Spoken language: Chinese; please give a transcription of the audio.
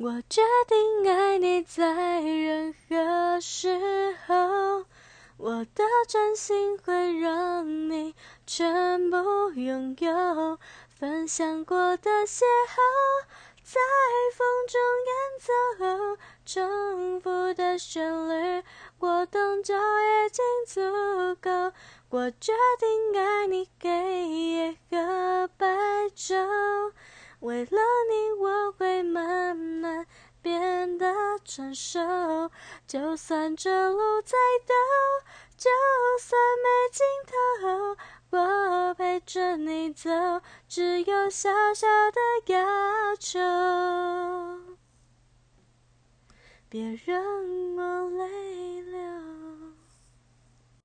我决定爱你，在任何时候，我的真心会让你全部拥有。分享过的邂逅，在风中演奏，重复的旋律，我懂就已经足够。我决定爱你，黑夜和白昼。为了，变得成熟。就算这路再陡，就算没尽头，我陪着你走，只有小小的要求，别让我累。